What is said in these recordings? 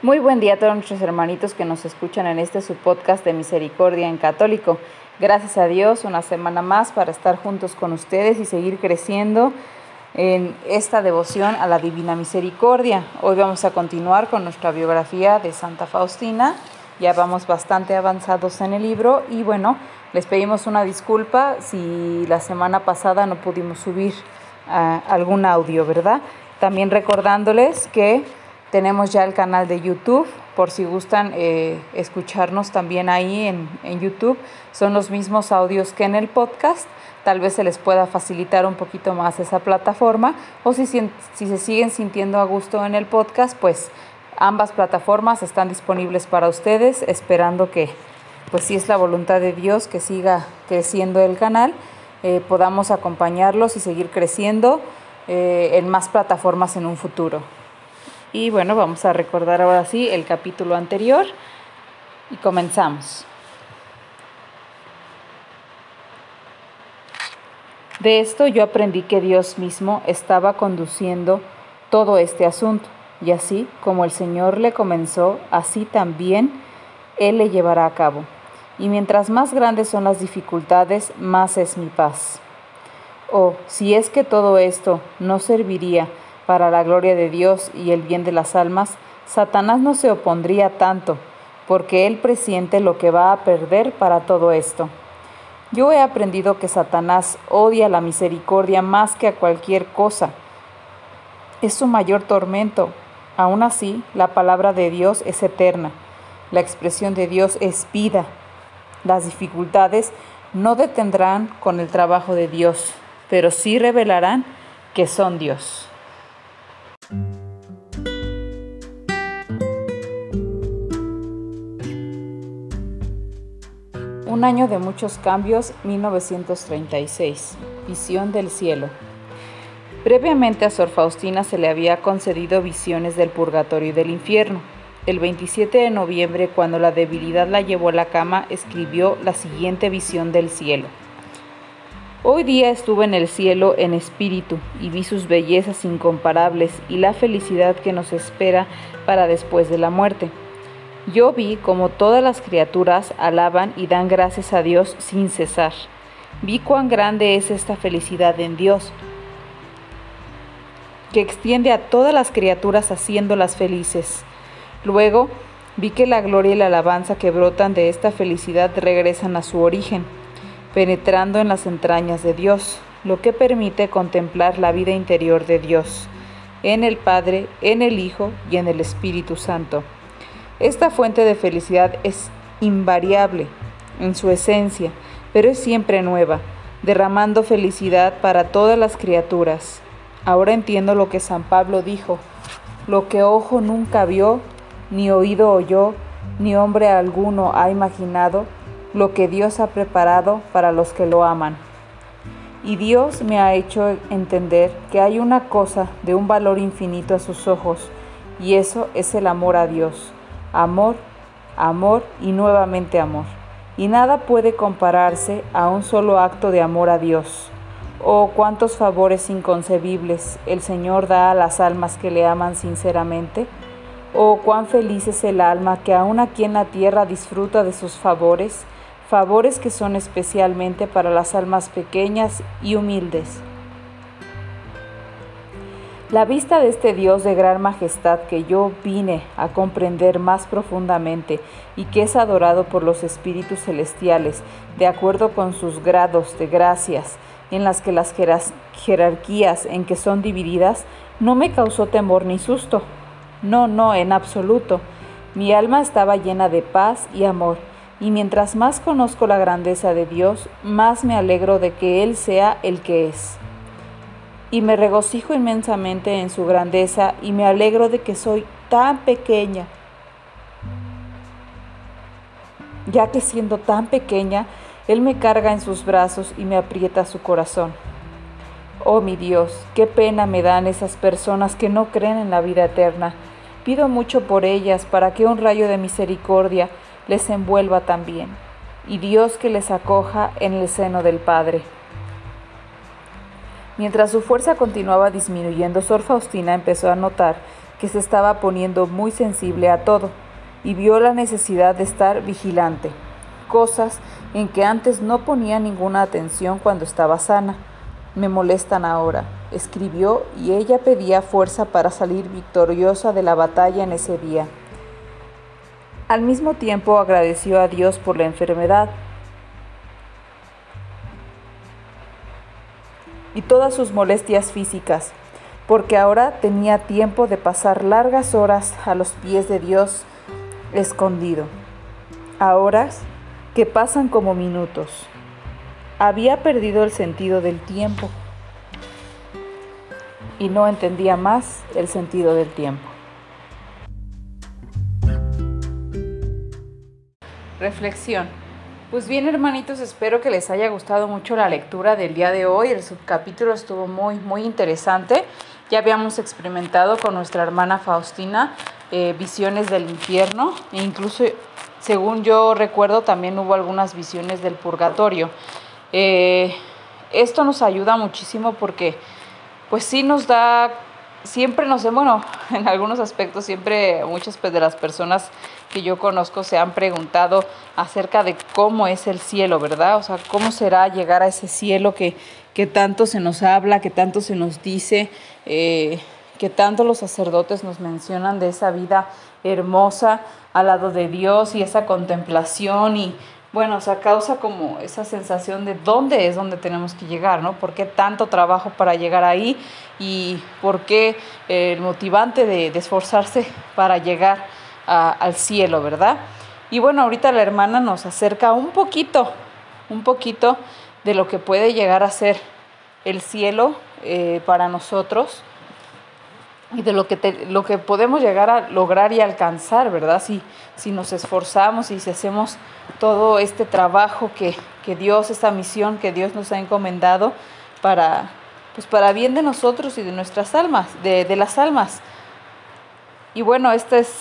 Muy buen día a todos nuestros hermanitos que nos escuchan en este su podcast de Misericordia en Católico. Gracias a Dios, una semana más para estar juntos con ustedes y seguir creciendo en esta devoción a la Divina Misericordia. Hoy vamos a continuar con nuestra biografía de Santa Faustina. Ya vamos bastante avanzados en el libro y bueno, les pedimos una disculpa si la semana pasada no pudimos subir ah, algún audio, ¿verdad? También recordándoles que tenemos ya el canal de YouTube, por si gustan eh, escucharnos también ahí en, en, YouTube. Son los mismos audios que en el podcast. Tal vez se les pueda facilitar un poquito más esa plataforma. O si, si se siguen sintiendo a gusto en el podcast, pues ambas plataformas están disponibles para ustedes, esperando que, pues si es la voluntad de Dios, que siga creciendo el canal, eh, podamos acompañarlos y seguir creciendo eh, en más plataformas en un futuro. Y bueno, vamos a recordar ahora sí el capítulo anterior y comenzamos. De esto yo aprendí que Dios mismo estaba conduciendo todo este asunto, y así como el Señor le comenzó, así también Él le llevará a cabo. Y mientras más grandes son las dificultades, más es mi paz. Oh, si es que todo esto no serviría para la gloria de Dios y el bien de las almas, Satanás no se opondría tanto, porque él presiente lo que va a perder para todo esto. Yo he aprendido que Satanás odia la misericordia más que a cualquier cosa. Es su mayor tormento. Aún así, la palabra de Dios es eterna. La expresión de Dios es vida. Las dificultades no detendrán con el trabajo de Dios, pero sí revelarán que son Dios. Un año de muchos cambios, 1936. Visión del cielo. Previamente a Sor Faustina se le había concedido visiones del purgatorio y del infierno. El 27 de noviembre, cuando la debilidad la llevó a la cama, escribió la siguiente visión del cielo. Hoy día estuve en el cielo en espíritu y vi sus bellezas incomparables y la felicidad que nos espera para después de la muerte. Yo vi como todas las criaturas alaban y dan gracias a Dios sin cesar. Vi cuán grande es esta felicidad en Dios, que extiende a todas las criaturas haciéndolas felices. Luego vi que la gloria y la alabanza que brotan de esta felicidad regresan a su origen, penetrando en las entrañas de Dios, lo que permite contemplar la vida interior de Dios, en el Padre, en el Hijo y en el Espíritu Santo. Esta fuente de felicidad es invariable en su esencia, pero es siempre nueva, derramando felicidad para todas las criaturas. Ahora entiendo lo que San Pablo dijo, lo que ojo nunca vio, ni oído oyó, ni hombre alguno ha imaginado, lo que Dios ha preparado para los que lo aman. Y Dios me ha hecho entender que hay una cosa de un valor infinito a sus ojos, y eso es el amor a Dios amor, amor y nuevamente amor. Y nada puede compararse a un solo acto de amor a Dios. Oh, cuántos favores inconcebibles el Señor da a las almas que le aman sinceramente. Oh, cuán feliz es el alma que aún aquí en la tierra disfruta de sus favores, favores que son especialmente para las almas pequeñas y humildes. La vista de este Dios de gran majestad que yo vine a comprender más profundamente y que es adorado por los espíritus celestiales, de acuerdo con sus grados de gracias, en las que las jerarquías en que son divididas, no me causó temor ni susto. No, no, en absoluto. Mi alma estaba llena de paz y amor, y mientras más conozco la grandeza de Dios, más me alegro de que Él sea el que es y me regocijo inmensamente en su grandeza y me alegro de que soy tan pequeña, ya que siendo tan pequeña, Él me carga en sus brazos y me aprieta su corazón. Oh mi Dios, qué pena me dan esas personas que no creen en la vida eterna. Pido mucho por ellas para que un rayo de misericordia les envuelva también, y Dios que les acoja en el seno del Padre. Mientras su fuerza continuaba disminuyendo, Sor Faustina empezó a notar que se estaba poniendo muy sensible a todo y vio la necesidad de estar vigilante, cosas en que antes no ponía ninguna atención cuando estaba sana. Me molestan ahora, escribió, y ella pedía fuerza para salir victoriosa de la batalla en ese día. Al mismo tiempo agradeció a Dios por la enfermedad y todas sus molestias físicas, porque ahora tenía tiempo de pasar largas horas a los pies de Dios escondido, a horas que pasan como minutos. Había perdido el sentido del tiempo y no entendía más el sentido del tiempo. Reflexión. Pues bien, hermanitos, espero que les haya gustado mucho la lectura del día de hoy. El subcapítulo estuvo muy, muy interesante. Ya habíamos experimentado con nuestra hermana Faustina eh, visiones del infierno e incluso, según yo recuerdo, también hubo algunas visiones del purgatorio. Eh, esto nos ayuda muchísimo porque, pues sí nos da, siempre nos, bueno, en algunos aspectos, siempre muchas pues, de las personas que yo conozco se han preguntado acerca de cómo es el cielo, ¿verdad? O sea, cómo será llegar a ese cielo que, que tanto se nos habla, que tanto se nos dice. Eh, que tanto los sacerdotes nos mencionan de esa vida hermosa al lado de Dios y esa contemplación y bueno, o sea, causa como esa sensación de dónde es donde tenemos que llegar, ¿no? ¿Por qué tanto trabajo para llegar ahí? Y por qué el motivante de, esforzarse para llegar al cielo, ¿verdad? Y bueno, ahorita la hermana nos acerca un poquito, un poquito de lo que puede llegar a ser el cielo eh, para nosotros y de lo que, lo que podemos llegar a lograr y alcanzar, ¿verdad? Si, si nos esforzamos y si hacemos todo este trabajo que, que Dios, esta misión que Dios nos ha encomendado para, pues para bien de nosotros y de nuestras almas, de, de las almas. Y bueno, esta es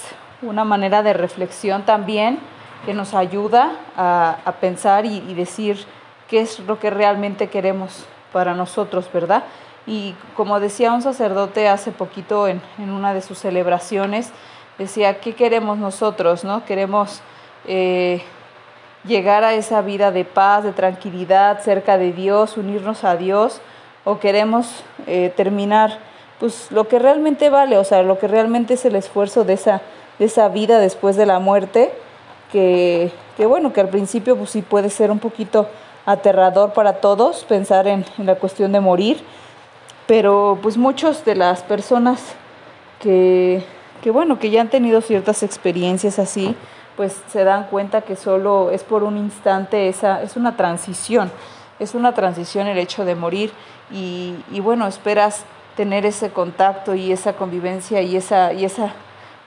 una manera de reflexión también que nos ayuda a, a pensar y, y decir qué es lo que realmente queremos para nosotros, ¿verdad? Y como decía un sacerdote hace poquito en, una de sus celebraciones, decía, ¿qué queremos nosotros? ¿no? Queremos eh, llegar a esa vida de paz, de tranquilidad, cerca de Dios, unirnos a Dios, o queremos eh, terminar pues lo que realmente vale, o sea, lo que realmente es el esfuerzo de esa, de esa vida después de la muerte, que, que bueno, que al principio pues sí puede ser un poquito aterrador para todos pensar en, en la cuestión de morir, pero pues muchos de las personas que, que, bueno, que ya han tenido ciertas experiencias así, pues se dan cuenta que solo es por un instante, esa, es una transición, es una transición el hecho de morir y, y bueno, esperas tener ese contacto y esa convivencia y esa, y esa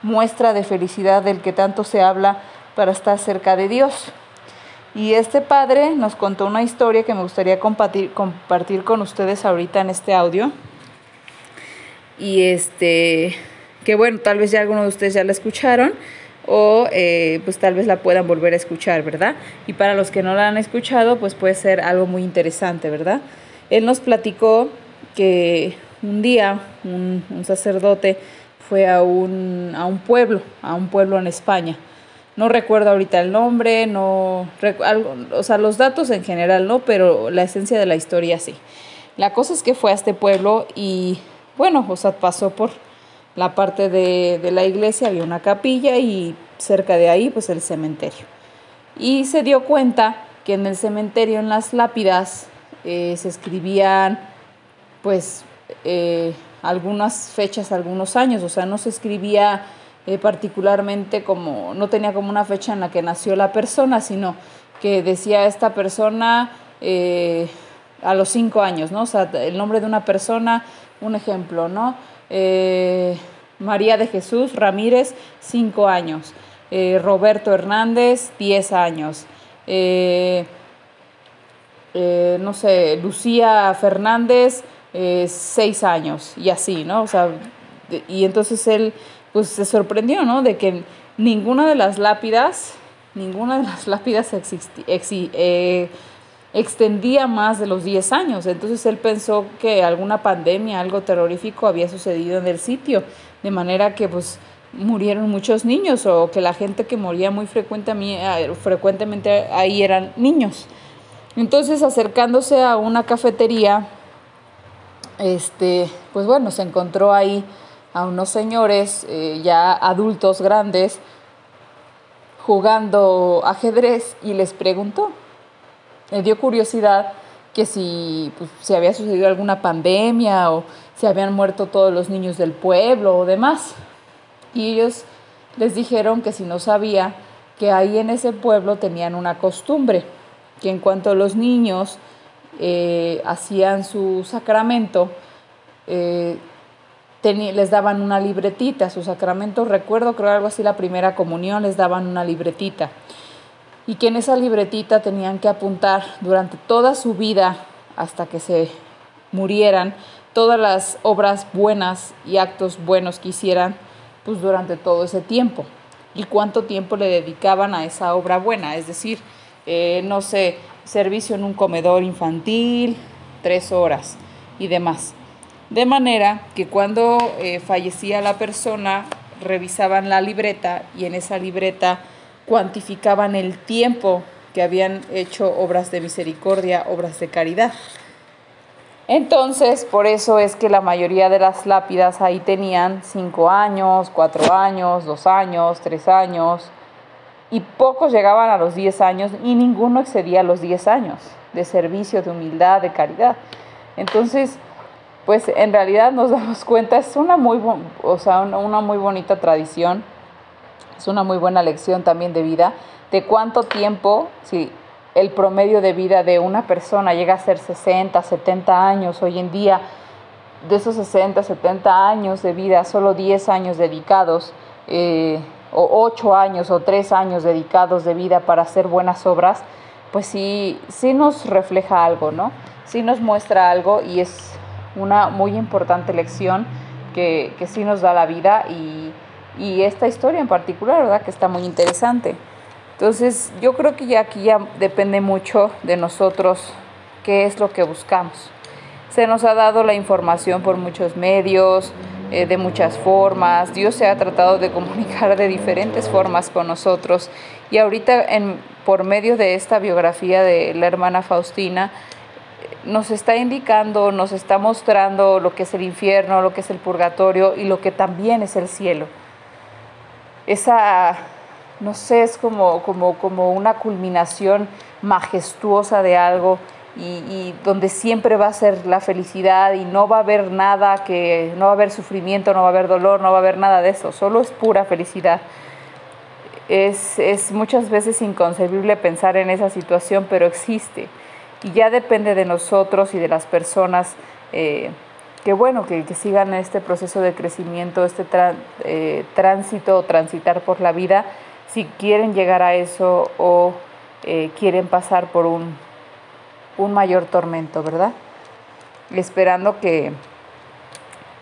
muestra de felicidad del que tanto se habla para estar cerca de Dios. Y este padre nos contó una historia que me gustaría compartir, compartir con ustedes ahorita en este audio. Y este, que bueno, tal vez ya algunos de ustedes ya la escucharon o eh, pues tal vez la puedan volver a escuchar, ¿verdad? Y para los que no la han escuchado, pues puede ser algo muy interesante, ¿verdad? Él nos platicó que un día un, un sacerdote fue a un, a un pueblo, a un pueblo en España no recuerdo ahorita el nombre, no, o sea, los datos en general no, pero la esencia de la historia sí. La cosa es que fue a este pueblo y, bueno, o sea, pasó por la parte de, de la iglesia, había una capilla y cerca de ahí, pues el cementerio. Y se dio cuenta que en el cementerio, en las lápidas, eh, se escribían, pues, eh, algunas fechas, algunos años, o sea, no se escribía eh, particularmente como, no tenía como una fecha en la que nació la persona, sino que decía esta persona eh, a los cinco años, ¿no? O sea, el nombre de una persona, un ejemplo, ¿no? Eh, María de Jesús Ramírez, 5 años. Roberto Hernández, 10 años. No sé, Lucía Fernández, 6 años. Y así, ¿no? O sea, y entonces él pues se sorprendió, ¿no? De que ninguna de las lápidas, ninguna de las lápidas extendía más de los 10 años. Entonces él pensó que alguna pandemia, algo terrorífico había sucedido en el sitio, de manera que pues murieron muchos niños o que la gente que moría muy frecuentemente, frecuentemente ahí eran niños. Entonces acercándose a una cafetería, este, pues bueno, se encontró ahí a unos señores eh, ya adultos grandes jugando ajedrez y les preguntó, me dio curiosidad que si, pues, había sucedido alguna pandemia o si habían muerto todos los niños del pueblo o demás. Y ellos les dijeron que si no sabía, que ahí en ese pueblo tenían una costumbre, que en cuanto los niños eh, hacían su sacramento, eh, les daban una libretita, su sacramento, recuerdo creo algo así, la primera comunión, les daban una libretita. Y que en esa libretita tenían que apuntar durante toda su vida hasta que se murieran todas las obras buenas y actos buenos que hicieran pues durante todo ese tiempo. Y cuánto tiempo le dedicaban a esa obra buena, es decir, eh, no sé, servicio en un comedor infantil, tres horas y demás. De manera que cuando eh, fallecía la persona, revisaban la libreta y en esa libreta cuantificaban el tiempo que habían hecho obras de misericordia, obras de caridad. Entonces, por eso es que la mayoría de las lápidas ahí tenían cinco años, cuatro años, dos años, tres años, y pocos llegaban a los diez años y ninguno excedía los diez años de servicio, de humildad, de caridad. Entonces, pues en realidad nos damos cuenta, es una muy, o sea, una muy bonita tradición es una muy buena lección también de vida, de cuánto tiempo, si el promedio de vida de una persona llega a ser 60, 70 años hoy en día, de esos 60, 70 años de vida, solo 10 años dedicados, eh, o 8 años o 3 años dedicados de vida para hacer buenas obras, pues sí, sí nos refleja algo, ¿no? Sí nos muestra algo y es una muy importante lección que, que sí nos da la vida y, y esta historia en particular, ¿verdad? Que está muy interesante. Entonces, yo creo que ya aquí ya depende mucho de nosotros qué es lo que buscamos. Se nos ha dado la información por muchos medios, eh, de muchas formas. Dios se ha tratado de comunicar de diferentes formas con nosotros. Y ahorita, en, por medio de esta biografía de la hermana Faustina, nos está indicando, nos está mostrando lo que es el infierno, lo que es el purgatorio y lo que también es el cielo esa, no sé, es como, como, como una culminación majestuosa de algo y, donde siempre va a ser la felicidad y no va a haber nada que, no va a haber sufrimiento, no va a haber dolor, no va a haber nada de eso, solo es pura felicidad. Es, es muchas veces inconcebible pensar en esa situación, pero existe. Y ya depende de nosotros y de las personas. Eh, que bueno, que, sigan este proceso de crecimiento, este eh, tránsito, transitar por la vida, si quieren llegar a eso o eh, quieren pasar por un, un mayor tormento, ¿verdad? Esperando que,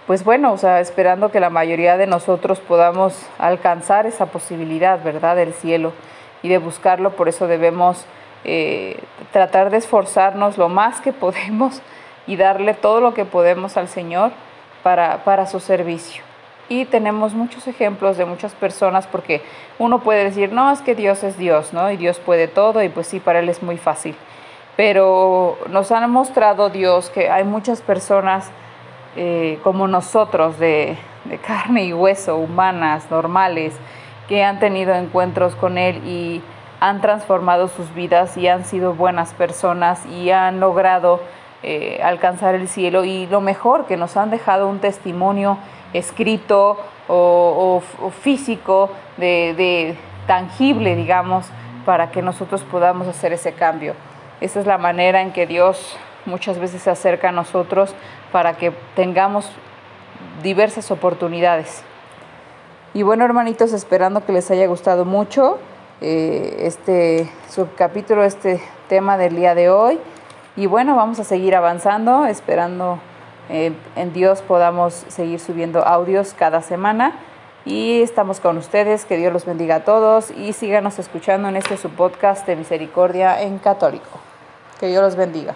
pues bueno, o sea, esperando que la mayoría de nosotros podamos alcanzar esa posibilidad, ¿verdad?, del cielo y de buscarlo, por eso debemos eh, tratar de esforzarnos lo más que podemos y darle todo lo que podemos al Señor para, para su servicio. Y tenemos muchos ejemplos de muchas personas porque uno puede decir, no, es que Dios es Dios, ¿no? Y Dios puede todo y pues sí, para Él es muy fácil. Pero nos han mostrado Dios que hay muchas personas eh, como nosotros, de, de carne y hueso, humanas, normales, que han tenido encuentros con Él y han transformado sus vidas y han sido buenas personas y han logrado eh, alcanzar el cielo y lo mejor que nos han dejado un testimonio escrito o, físico de, tangible, digamos, para que nosotros podamos hacer ese cambio. Esa es la manera en que Dios muchas veces se acerca a nosotros para que tengamos diversas oportunidades Y bueno, hermanitos, esperando que les haya gustado mucho eh, este subcapítulo, este tema del día de hoy. Y bueno, vamos a seguir avanzando, esperando eh, en Dios podamos seguir subiendo audios cada semana. Y estamos con ustedes, que Dios los bendiga a todos y síganos escuchando en este su podcast de Misericordia en Católico. Que Dios los bendiga.